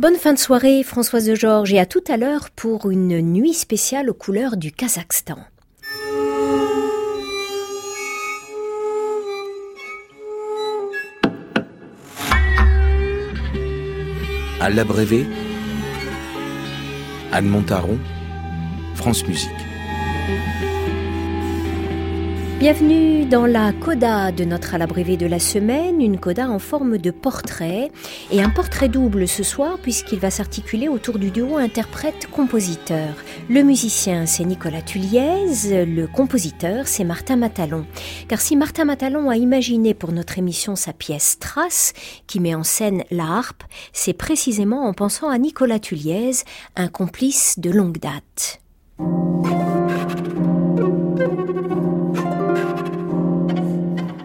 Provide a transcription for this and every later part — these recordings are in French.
Bonne fin de soirée, Françoise Georges, et à tout à l'heure pour une nuit spéciale aux couleurs du Kazakhstan. À l'abrévé, Anne Montaron, France Musique. Bienvenue dans la coda de notre à de la semaine, une coda en forme de portrait et un portrait double ce soir puisqu'il va s'articuler autour du duo interprète-compositeur. Le musicien c'est Nicolas Tulliez, le compositeur c'est Martin Matalon. Car si Martin Matalon a imaginé pour notre émission sa pièce Trace qui met en scène la harpe, c'est précisément en pensant à Nicolas Tulliez, un complice de longue date.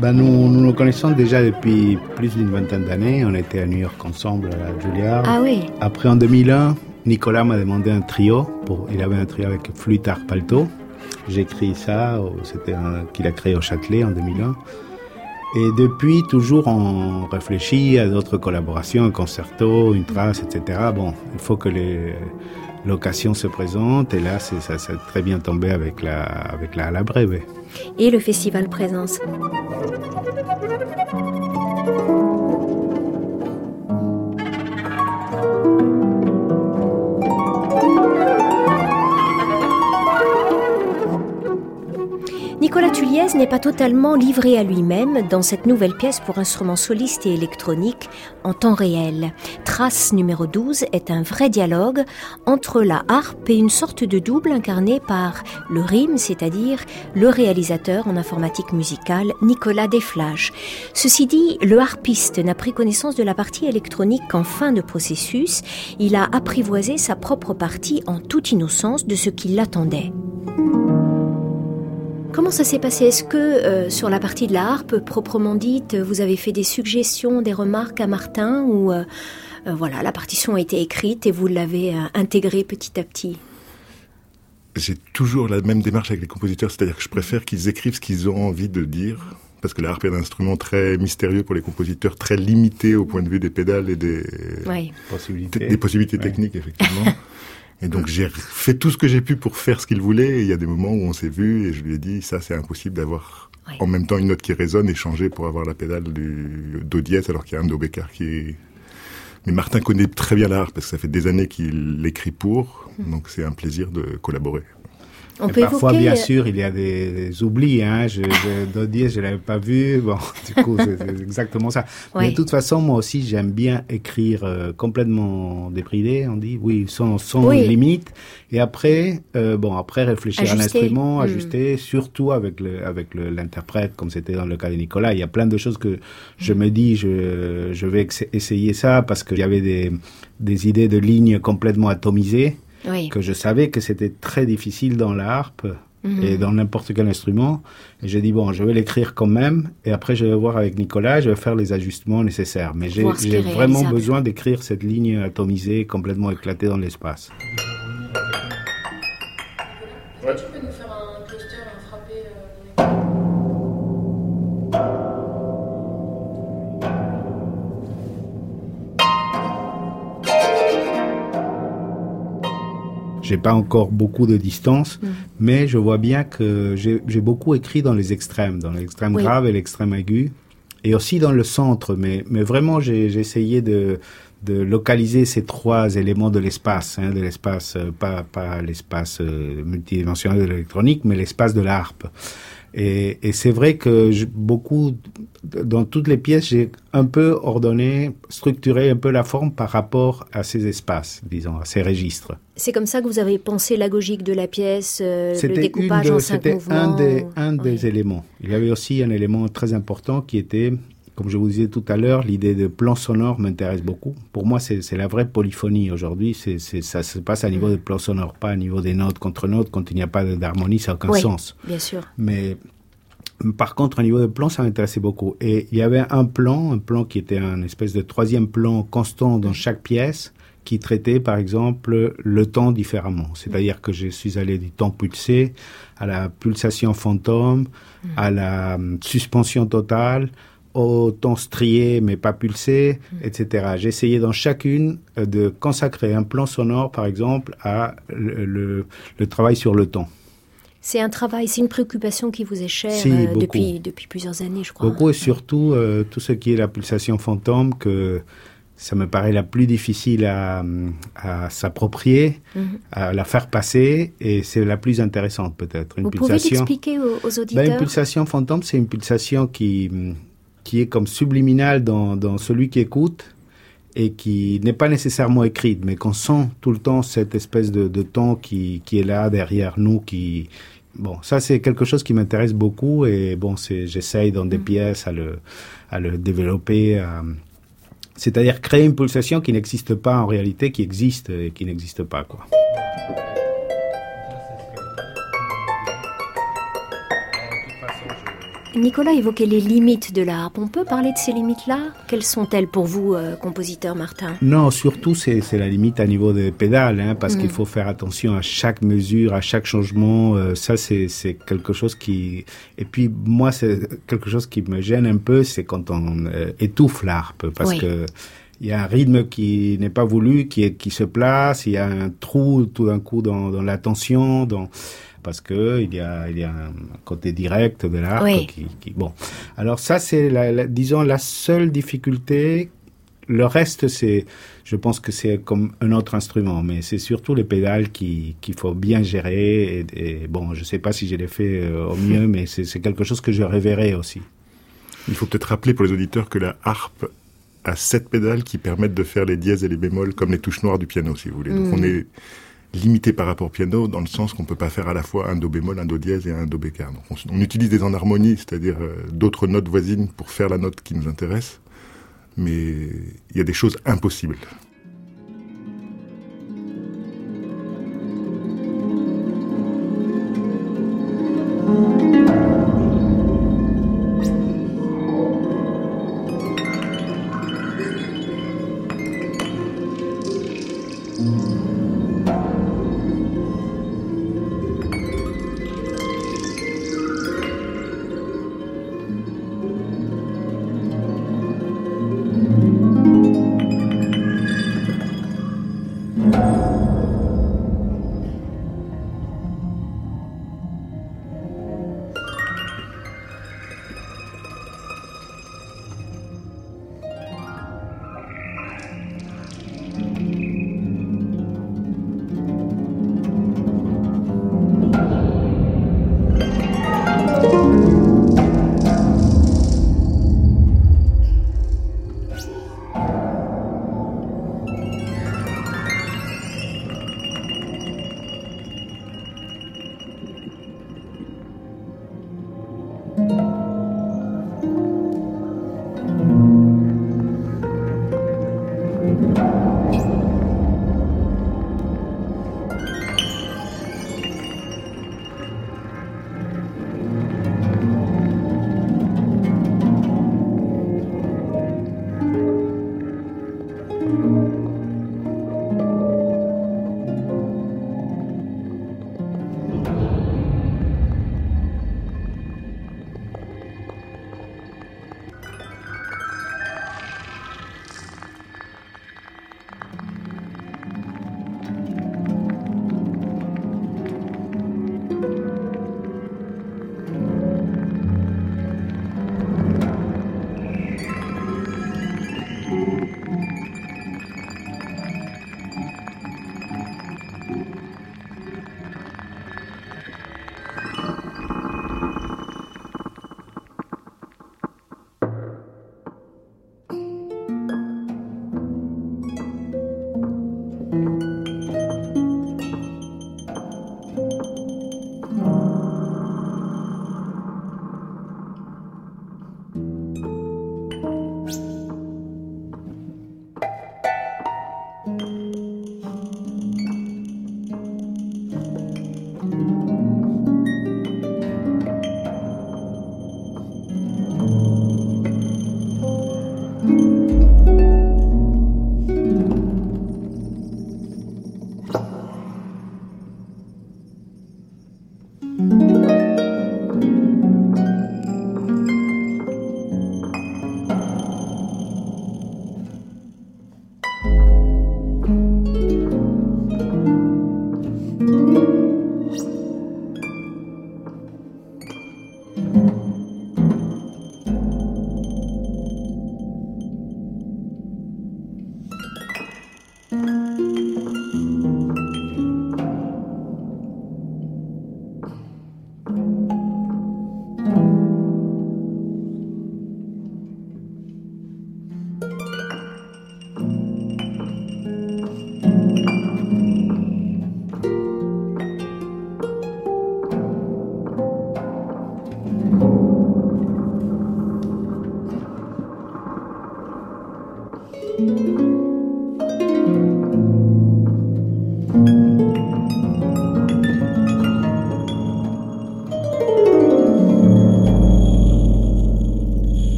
Ben, nous, nous nous connaissons déjà depuis plus d'une vingtaine d'années. On était à New York ensemble à Juilliard. Ah oui. Après, en 2001, Nicolas m'a demandé un trio. Pour, il avait un trio avec flûte, harpe, alto. J'ai écrit ça, c'était qu'il a créé au Châtelet en 2001. Et depuis, toujours, on réfléchit à d'autres collaborations, un concerto, une trace, etc. Bon, il faut que l'occasion se présente. Et là, ça s'est très bien tombé avec la, avec la, la brève et le festival Présence. Nicolas Tulliez n'est pas totalement livré à lui-même dans cette nouvelle pièce pour instruments solistes et électroniques en temps réel. Trace numéro 12 est un vrai dialogue entre la harpe et une sorte de double incarné par le rime, c'est-à-dire le réalisateur en informatique musicale Nicolas Desflages. Ceci dit, le harpiste n'a pris connaissance de la partie électronique qu'en fin de processus, il a apprivoisé sa propre partie en toute innocence de ce qui l'attendait. Comment ça s'est passé? Est-ce que euh, sur la partie de la harpe proprement dite, vous avez fait des suggestions, des remarques à Martin ou euh, euh, voilà, la partition a été écrite et vous l'avez intégrée petit à petit? J'ai toujours la même démarche avec les compositeurs, c'est-à-dire que je préfère qu'ils écrivent ce qu'ils ont envie de dire parce que la harpe est un instrument très mystérieux pour les compositeurs, très limité au point de vue des pédales et des possibilités, des possibilités techniques, effectivement. Et donc j'ai fait tout ce que j'ai pu pour faire ce qu'il voulait. Et il y a des moments où on s'est vu et je lui ai dit ça c'est impossible d'avoir en même temps une note qui résonne et changer pour avoir la pédale du do dièse alors qu'il y a un do bécard qui est. Mais Martin connaît très bien l'art parce que ça fait des années qu'il l'écrit pour. Mmh. Donc c'est un plaisir de collaborer parfois, bien sûr, il y a des, oublis. Hein. Je, je, je l'avais pas vu. Bon, du coup, c'est exactement ça. Mais de toute façon, moi aussi, j'aime bien écrire euh, complètement débridé. On dit, oui, sans, sans limite. Et après, euh, bon, après réfléchir à l'instrument, hmm. ajuster, surtout avec le, avec l'interprète, comme c'était dans le cas de Nicolas. Il y a plein de choses que je me dis, je, je vais essayer ça parce qu'il y avait des, des idées de lignes complètement atomisées que je savais que c'était très difficile dans la harpe mhm. et dans n'importe quel instrument. Et j'ai dit, bon, je vais l'écrire quand même, et après je vais voir avec Nicolas, je vais faire les ajustements nécessaires. Mais j'ai vraiment besoin d'écrire cette ligne atomisée, complètement éclatée dans l'espace. J'ai pas encore beaucoup de distance, mm. mais je vois bien que j'ai beaucoup écrit dans les extrêmes, dans l'extrême grave et l'extrême aigu, et aussi dans le centre. Mais, mais vraiment, j'ai essayé de, de localiser ces trois éléments de l'espace, hein, de l'espace, euh, pas, pas l'espace euh, multidimensionnel de l'électronique, mais l'espace de l'harpe. Et, et c'est vrai que je, beaucoup, dans toutes les pièces, j'ai un peu ordonné, structuré un peu la forme par rapport à ces espaces, disons, à ces registres. C'est comme ça que vous avez pensé la logique de la pièce, euh, le découpage en cinq mouvements C'était un des, un des éléments. Il y avait aussi un élément très important qui était comme je vous disais tout à l'heure, l'idée de plan sonore m'intéresse beaucoup. Pour moi, c'est la vraie polyphonie aujourd'hui. Ça se passe à niveau de plan sonore, pas à niveau des notes contre notes. Quand il n'y a pas d'harmonie, ça n'a aucun oui, sens. Bien sûr. Mais par contre, au niveau de plan, ça m'intéressait beaucoup. Et il y avait un plan, un plan qui était un espèce de troisième plan constant dans chaque pièce, qui traitait, par exemple, le temps différemment. C'est-à-dire que je suis allé du temps pulsé à la pulsation fantôme, à la hum, suspension totale, autant strié mais pas pulsé, mm. etc. J'ai essayé dans chacune euh, de consacrer un plan sonore, par exemple, à le, travail sur le temps. C'est un travail, c'est une préoccupation qui vous est chère euh, depuis, depuis plusieurs années, je crois. Beaucoup et surtout euh, tout ce qui est la pulsation fantôme que ça me paraît la plus difficile à, s'approprier, mhm. à la faire passer, et c'est la plus intéressante peut-être. Vous pouvez l'expliquer aux, ben, auditeurs? Une pulsation fantôme, c'est une pulsation qui, qui est comme subliminale dans, dans celui qui écoute et qui n'est pas nécessairement écrite, mais qu'on sent tout le temps cette espèce de, de ton qui, qui est là derrière nous, qui, Bon, ça c'est quelque chose qui m'intéresse beaucoup et bon, c'est j'essaye dans des mhm. pièces à le à le développer, c'est-à-dire créer une pulsation qui n'existe pas en réalité, qui existe et qui n'existe pas, quoi. Nicolas évoquait les limites de l'art. On peut parler de ces limites-là? Quelles sont-elles pour vous, euh, compositeur Martin? Non, surtout c'est la limite à niveau des pédales, hein, parce qu'il mm. faut faire attention à chaque mesure, à chaque changement. Euh, ça, c'est quelque chose qui... Et puis moi, c'est quelque chose qui me gêne un peu, c'est quand on euh, étouffe l'harpe, parce que il y a un rythme qui n'est pas voulu, qui, est, qui se place, il y a un trou tout d'un coup dans, dans l'attention, dans parce que il y a, il y a un côté direct de l'art qui, qui, bon. Alors ça, c'est la, disons la seule difficulté. Le reste, c'est, je pense que c'est comme un autre instrument, mais c'est surtout les pédales qu'il faut bien gérer. Et, bon, je sais pas si je l'ai fait euh, au mieux, mais c'est quelque chose que je reverrai aussi. Il faut peut-être rappeler pour les auditeurs que la harpe a sept pédales qui permettent de faire les dièses et les bémols comme les touches noires du piano, si vous voulez. Donc on mm. est limité par rapport au piano dans le sens qu'on peut pas faire à la fois un do bémol, un do dièse et un do bécard. Donc on, utilise des enharmonies, c'est-à-dire euh, d'autres notes voisines pour faire la note qui nous intéresse, mais il y a des choses impossibles.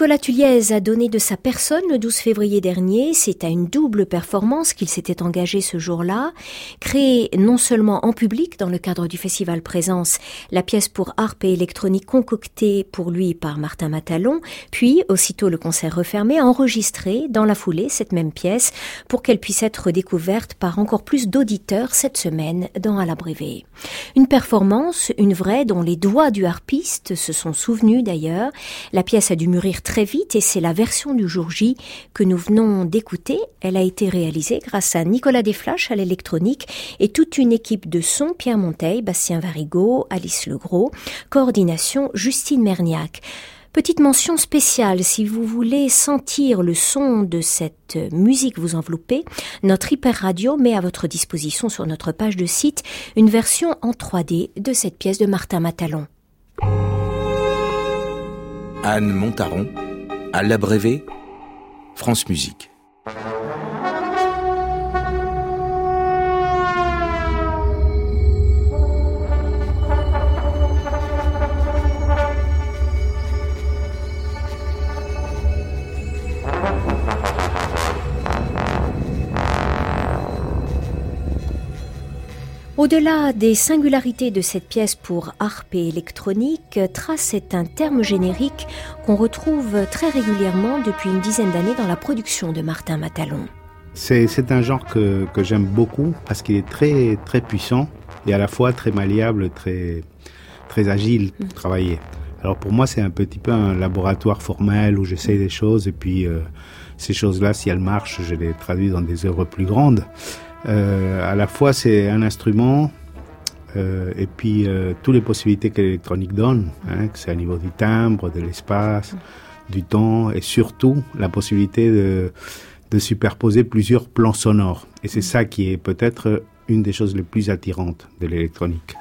Nicolas Tulliez a donné de sa personne le 12 février dernier. C'est à une double performance qu'il s'était engagé ce jour-là. Créé non seulement en public dans le cadre du festival Présence, la pièce pour harpe et électronique concoctée pour lui par Martin Matalon, puis aussitôt le concert refermé, enregistré dans la foulée cette même pièce pour qu'elle puisse être découverte par encore plus d'auditeurs cette semaine dans À Une performance, une vraie, dont les doigts du harpiste se sont souvenus d'ailleurs. La pièce a dû mûrir très vite et c'est la version du jour J que nous venons d'écouter. Elle a été réalisée grâce à Nicolas Desflash à l'électronique et toute une équipe de son, Pierre Monteil, Bastien Varigo, Alice Legros, coordination Justine Merniac. Petite mention spéciale, si vous voulez sentir le son de cette musique vous envelopper, notre Hyper Radio met à votre disposition sur notre page de site une version en 3D de cette pièce de Martin Matalon. Anne Montaron, à l'abrévé, France Musique. Au-delà des singularités de cette pièce pour harpe et électronique, trace est un terme générique qu'on retrouve très régulièrement depuis une dizaine d'années dans la production de Martin Matalon. C'est un genre que, j'aime beaucoup parce qu'il est très, très puissant et à la fois très malléable, très, très agile pour mm. travailler. Alors pour moi, c'est un petit peu un laboratoire formel où j'essaye des choses et puis euh, ces choses-là, si elles marchent, je les traduis dans des œuvres plus grandes. Euh, à la fois, c'est un instrument euh, et puis euh, toutes les possibilités que l'électronique donne, hein, que c'est au niveau du timbre, de l'espace, du temps et surtout la possibilité de, de superposer plusieurs plans sonores. Et c'est ça qui est peut-être une des choses les plus attirantes de l'électronique.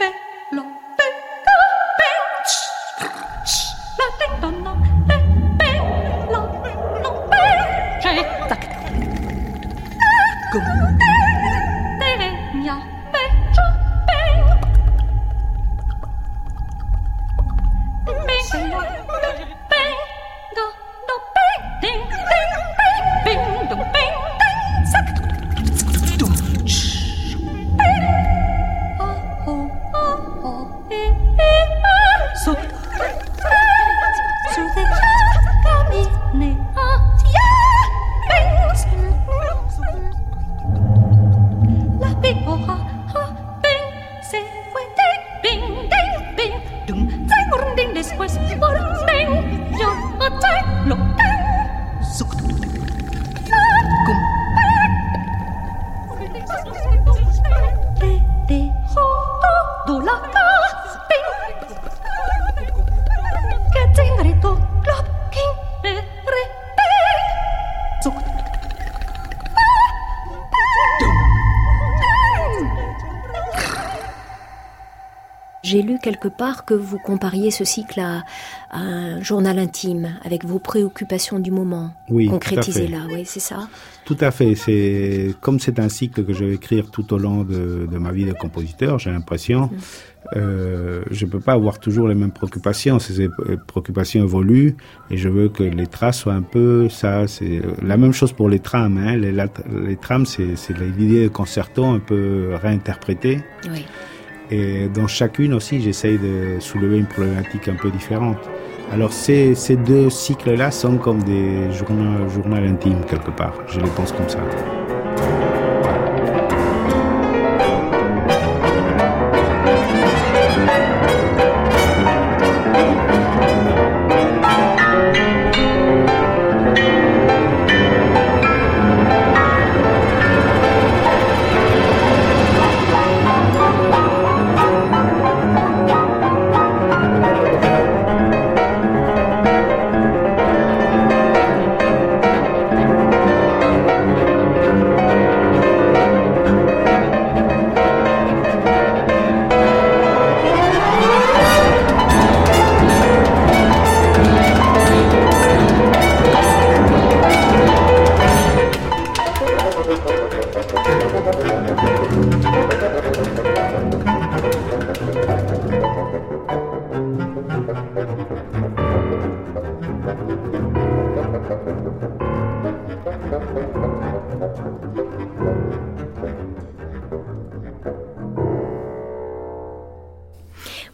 J'ai lu quelque part que vous compariez ce cycle à, un journal intime, avec vos préoccupations du moment. Oui, concrétisées là, oui, c'est ça? Tout à fait. C'est comme c'est un cycle que je vais écrire tout au long de, ma vie de compositeur. J'ai l'impression. Mm. Euh, je peux pas avoir toujours les mêmes préoccupations. Ces préoccupations évoluent et je veux que les traces soient un peu ça. C'est la même chose pour les trams. Hein. Les, les trams, c'est l'idée de concerto un peu réinterprétée. Oui. Et dans chacune aussi, j'essaye de soulever une problématique un peu différente. Alors ces, ces deux cycles-là sont comme des journaux, journaux intimes quelque part. Je les pense comme ça.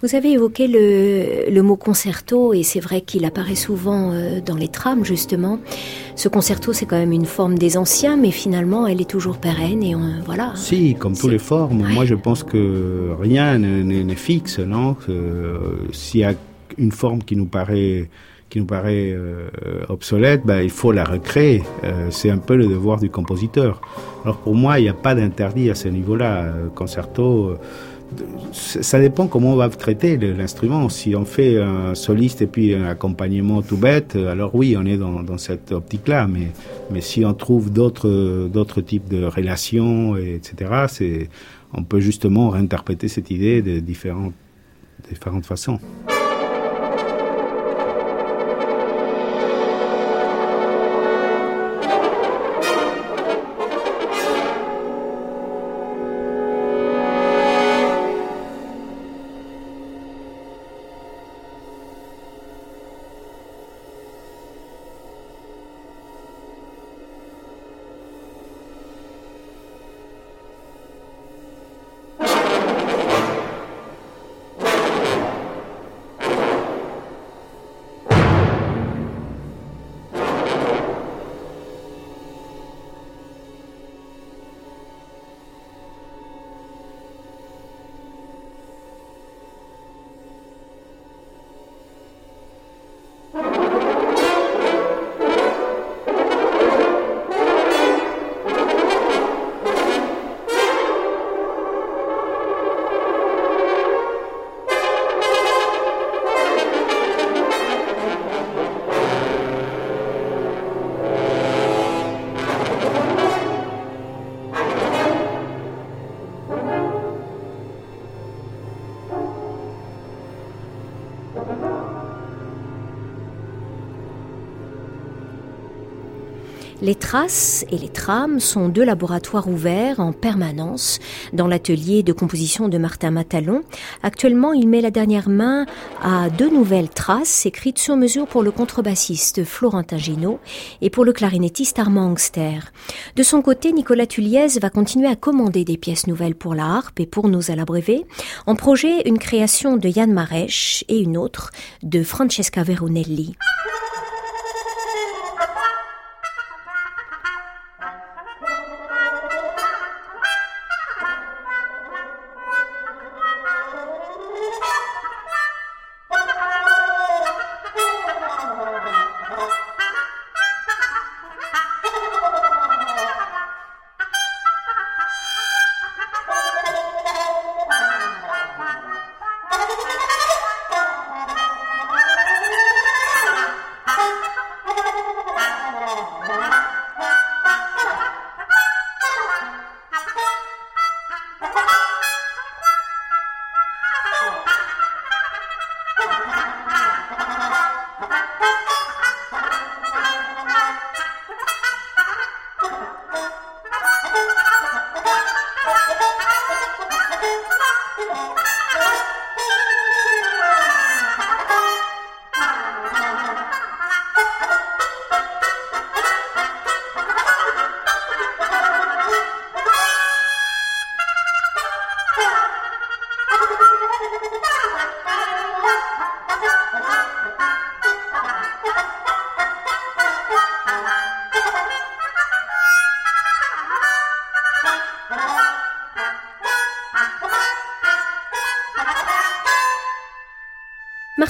Vous avez évoqué le, le mot concerto et c'est vrai qu'il apparaît souvent euh, dans les trames justement. Ce concerto, c'est quand même une forme des anciens, mais finalement, elle est toujours pérenne et on, voilà. Si, comme toutes les formes. Moi, je pense que rien n'est fixe, non. S'il y a une forme qui nous paraît qui nous paraît euh, obsolète, ben, il faut la recréer. Euh, c'est un peu le devoir du compositeur. Alors pour moi, il n'y a pas d'interdit à ce niveau-là. Concerto, euh, ça dépend comment on va traiter l'instrument. Si on fait un soliste et puis un accompagnement tout bête, alors oui, on est dans, cette optique-là. Mais, mais si on trouve d'autres d'autres types de relations, etc., on peut justement réinterpréter cette idée de différentes différentes façons. Les traces et les trames sont deux laboratoires ouverts en permanence dans l'atelier de composition de Martin Matalon. Actuellement, il met la dernière main à deux nouvelles traces écrites sur mesure pour le contrebassiste Florentin Gino et pour le clarinettiste Armand Angster. De son côté, Nicolas Tulliez va continuer à commander des pièces nouvelles pour la harpe et pour nous à l'abreuver. En projet, une création de Yann Marèche et une autre de Francesca Veronelli.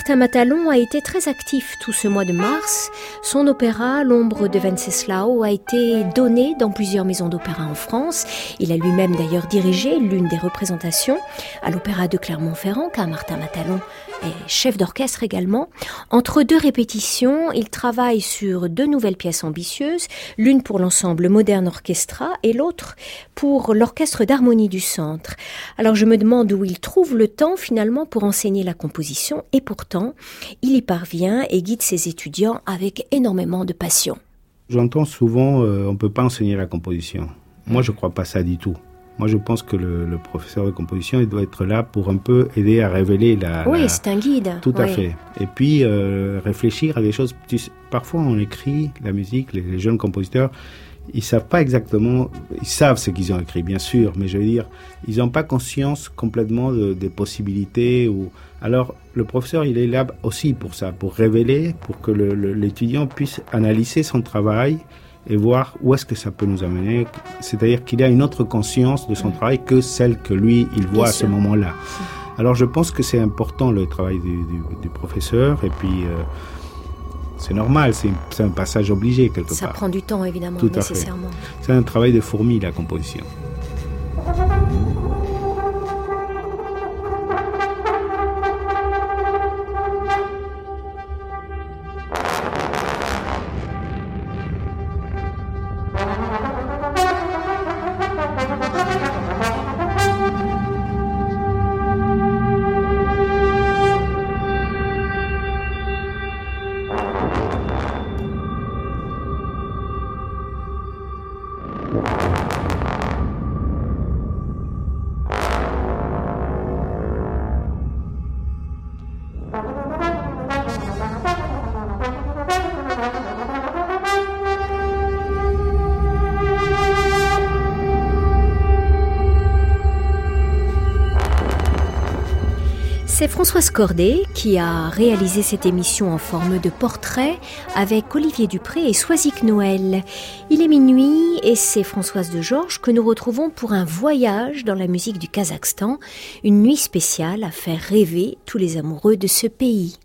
Martin Matalon a été très actif tout ce mois de mars. Son opéra, L'ombre de Venceslau, a été donné dans plusieurs maisons d'opéra en France. Il a lui-même d'ailleurs dirigé l'une des représentations à l'opéra de Clermont-Ferrand, car Martin Matalon est chef d'orchestre également. Entre deux répétitions, il travaille sur deux nouvelles pièces ambitieuses, l'une pour l'ensemble Moderne Orchestra et l'autre pour l'orchestre d'harmonie du centre. Alors je me demande où il trouve le temps finalement pour enseigner la composition et pourtant il y parvient et guide ses étudiants avec énormément de passion. J'entends souvent euh, on ne peut pas enseigner la composition. Moi je ne crois pas ça du tout. Moi, je pense que le, professeur de composition, il doit être là pour un peu aider à révéler la. Oui, c'est un guide. Tout à fait. Et puis euh, réfléchir à des choses. Parfois, on écrit la musique, les, jeunes compositeurs, ils savent pas exactement, ils savent ce qu'ils ont écrit, bien sûr, mais je veux dire, ils n'ont pas conscience complètement des possibilités. Ou alors, le professeur, il est là aussi pour ça, pour révéler, pour que l'étudiant puisse analyser son travail et voir où est-ce que ça peut nous amener. C'est-à-dire qu'il a une autre conscience de son travail que celle que lui, il voit à ce moment-là. Alors je pense que c'est important le travail du, professeur et puis euh, c'est normal, c'est un passage obligé quelque part. Ça prend du temps évidemment, Tout nécessairement. C'est un travail de fourmi la composition. C'est Françoise Cordet qui a réalisé cette émission en forme de portrait avec Olivier Dupré et Soisic Noël. Il est minuit et c'est Françoise de Georges que nous retrouvons pour un voyage dans la musique du Kazakhstan, une nuit spéciale à faire rêver tous les amoureux de ce pays.